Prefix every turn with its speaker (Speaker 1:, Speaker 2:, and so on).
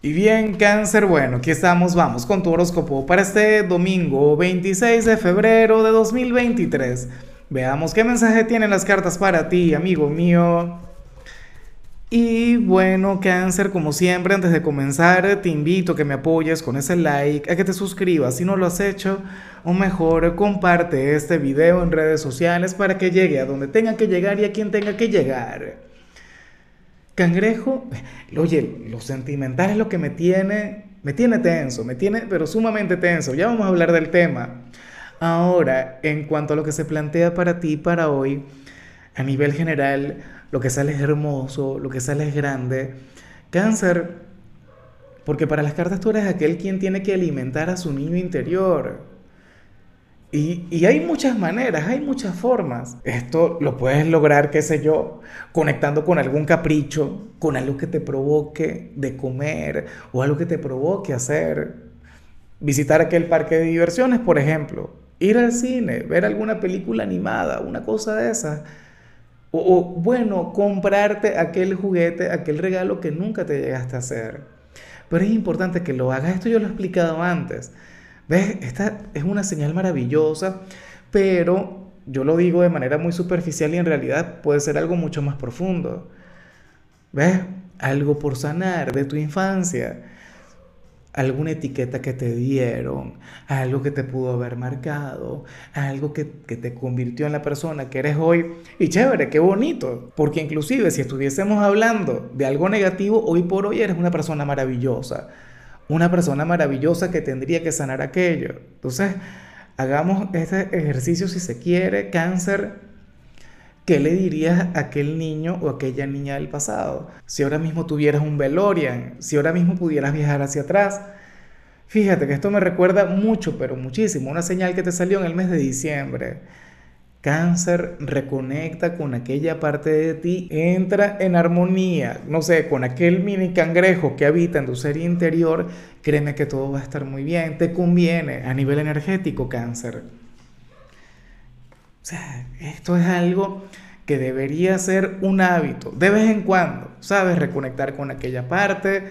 Speaker 1: Y bien, cáncer, bueno, aquí estamos, vamos con tu horóscopo para este domingo 26 de febrero de 2023. Veamos qué mensaje tienen las cartas para ti, amigo mío. Y bueno, cáncer, como siempre, antes de comenzar, te invito a que me apoyes con ese like, a que te suscribas si no lo has hecho, o mejor, comparte este video en redes sociales para que llegue a donde tenga que llegar y a quien tenga que llegar. Cangrejo, oye, lo sentimental es lo que me tiene, me tiene tenso, me tiene, pero sumamente tenso. Ya vamos a hablar del tema. Ahora, en cuanto a lo que se plantea para ti, para hoy, a nivel general, lo que sale es hermoso, lo que sale es grande. Cáncer, porque para las cartas tú eres aquel quien tiene que alimentar a su niño interior. Y, hay muchas maneras, hay muchas formas. Esto lo puedes lograr, qué sé yo, conectando con algún capricho, con algo que te provoque de comer o algo que te provoque hacer. Visitar aquel parque de diversiones, por ejemplo. Ir al cine, ver alguna película animada, una cosa de esas. O, o bueno, comprarte aquel juguete, aquel regalo que nunca te llegaste a hacer. Pero es importante que lo hagas. Esto yo lo he explicado antes. ¿Ves? Esta es una señal maravillosa, pero yo lo digo de manera muy superficial y en realidad puede ser algo mucho más profundo. ¿Ves? Algo por sanar de tu infancia. Alguna etiqueta que te dieron, algo que te pudo haber marcado, algo que, que te convirtió en la persona que eres hoy. Y chévere, qué bonito, porque inclusive si estuviésemos hablando de algo negativo, hoy por hoy eres una persona maravillosa una persona maravillosa que tendría que sanar aquello. Entonces, hagamos este ejercicio si se quiere, cáncer. ¿Qué le dirías a aquel niño o aquella niña del pasado? Si ahora mismo tuvieras un Velorian, si ahora mismo pudieras viajar hacia atrás. Fíjate que esto me recuerda mucho, pero muchísimo, una señal que te salió en el mes de diciembre. Cáncer reconecta con aquella parte de ti, entra en armonía, no sé, con aquel mini cangrejo que habita en tu ser interior, créeme que todo va a estar muy bien, te conviene a nivel energético, cáncer. O sea, esto es algo que debería ser un hábito, de vez en cuando, ¿sabes? Reconectar con aquella parte,